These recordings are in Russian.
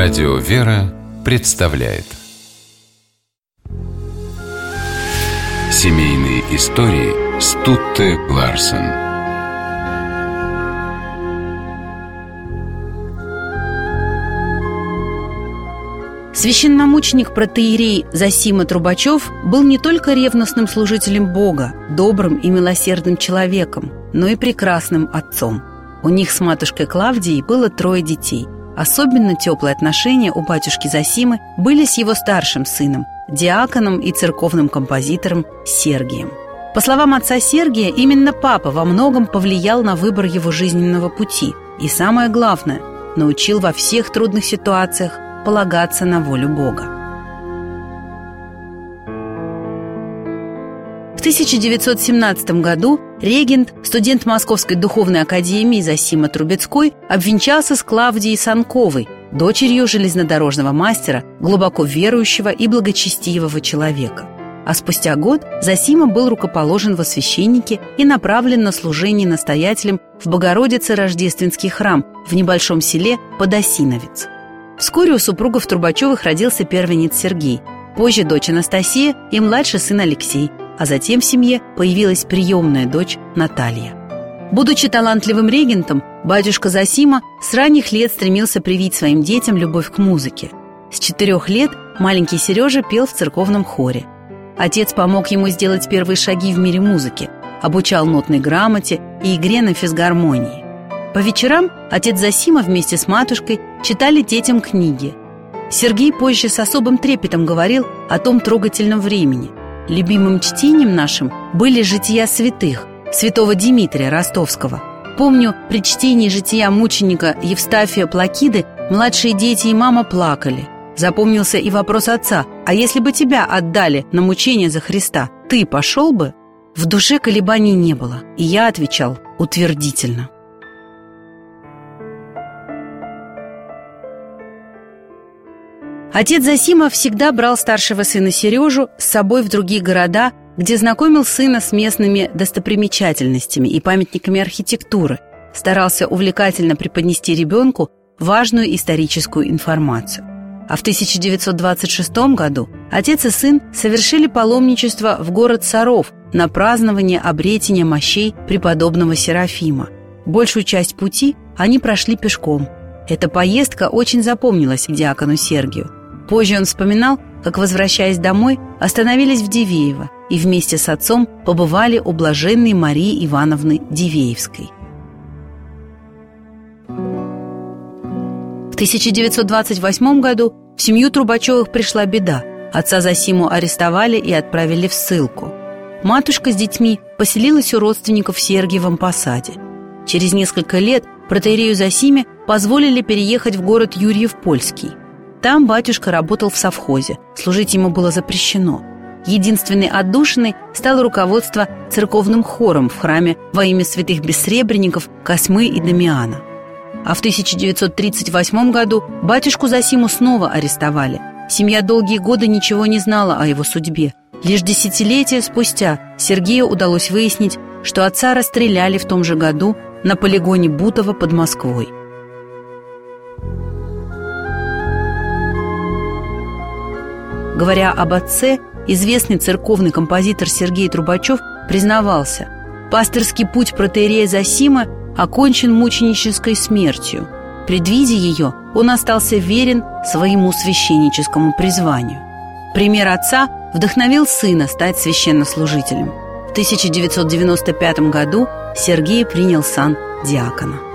Радио «Вера» представляет. Семейные истории Стутте Ларсен. Священномученик протеерей Засима Трубачев был не только ревностным служителем Бога, добрым и милосердным человеком, но и прекрасным отцом. У них с матушкой Клавдией было трое детей – Особенно теплые отношения у батюшки Засимы были с его старшим сыном, диаконом и церковным композитором Сергием. По словам отца Сергия, именно папа во многом повлиял на выбор его жизненного пути и, самое главное, научил во всех трудных ситуациях полагаться на волю Бога. В 1917 году регент, студент Московской духовной академии Засима Трубецкой, обвенчался с Клавдией Санковой, дочерью железнодорожного мастера, глубоко верующего и благочестивого человека. А спустя год Засима был рукоположен во священнике и направлен на служение настоятелем в Богородице Рождественский храм в небольшом селе Подосиновец. Вскоре у супругов Трубачевых родился первенец Сергей, позже дочь Анастасия и младший сын Алексей – а затем в семье появилась приемная дочь Наталья. Будучи талантливым регентом, батюшка Засима с ранних лет стремился привить своим детям любовь к музыке. С четырех лет маленький Сережа пел в церковном хоре. Отец помог ему сделать первые шаги в мире музыки, обучал нотной грамоте и игре на физгармонии. По вечерам отец Засима вместе с матушкой читали детям книги. Сергей позже с особым трепетом говорил о том трогательном времени, Любимым чтением нашим были «Жития святых» святого Дмитрия Ростовского. Помню, при чтении «Жития мученика» Евстафия Плакиды младшие дети и мама плакали. Запомнился и вопрос отца «А если бы тебя отдали на мучение за Христа, ты пошел бы?» В душе колебаний не было, и я отвечал утвердительно – Отец Засима всегда брал старшего сына Сережу с собой в другие города, где знакомил сына с местными достопримечательностями и памятниками архитектуры, старался увлекательно преподнести ребенку важную историческую информацию. А в 1926 году отец и сын совершили паломничество в город Саров на празднование обретения мощей преподобного Серафима. Большую часть пути они прошли пешком. Эта поездка очень запомнилась диакону Сергию. Позже он вспоминал, как, возвращаясь домой, остановились в Дивеево и вместе с отцом побывали у блаженной Марии Ивановны Дивеевской. В 1928 году в семью Трубачевых пришла беда. Отца Засиму арестовали и отправили в ссылку. Матушка с детьми поселилась у родственников в Сергиевом посаде. Через несколько лет протеерею Засиме позволили переехать в город Юрьев-Польский – там батюшка работал в совхозе, служить ему было запрещено. Единственной отдушиной стало руководство церковным хором в храме во имя святых бессребренников Косьмы и Дамиана. А в 1938 году батюшку Засиму снова арестовали. Семья долгие годы ничего не знала о его судьбе. Лишь десятилетия спустя Сергею удалось выяснить, что отца расстреляли в том же году на полигоне Бутово под Москвой. Говоря об отце, известный церковный композитор Сергей Трубачев признавался «Пасторский путь протеерея Засима окончен мученической смертью. Предвидя ее, он остался верен своему священническому призванию. Пример отца вдохновил сына стать священнослужителем. В 1995 году Сергей принял сан диакона.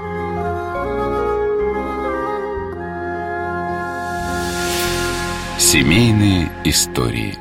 Семейные истории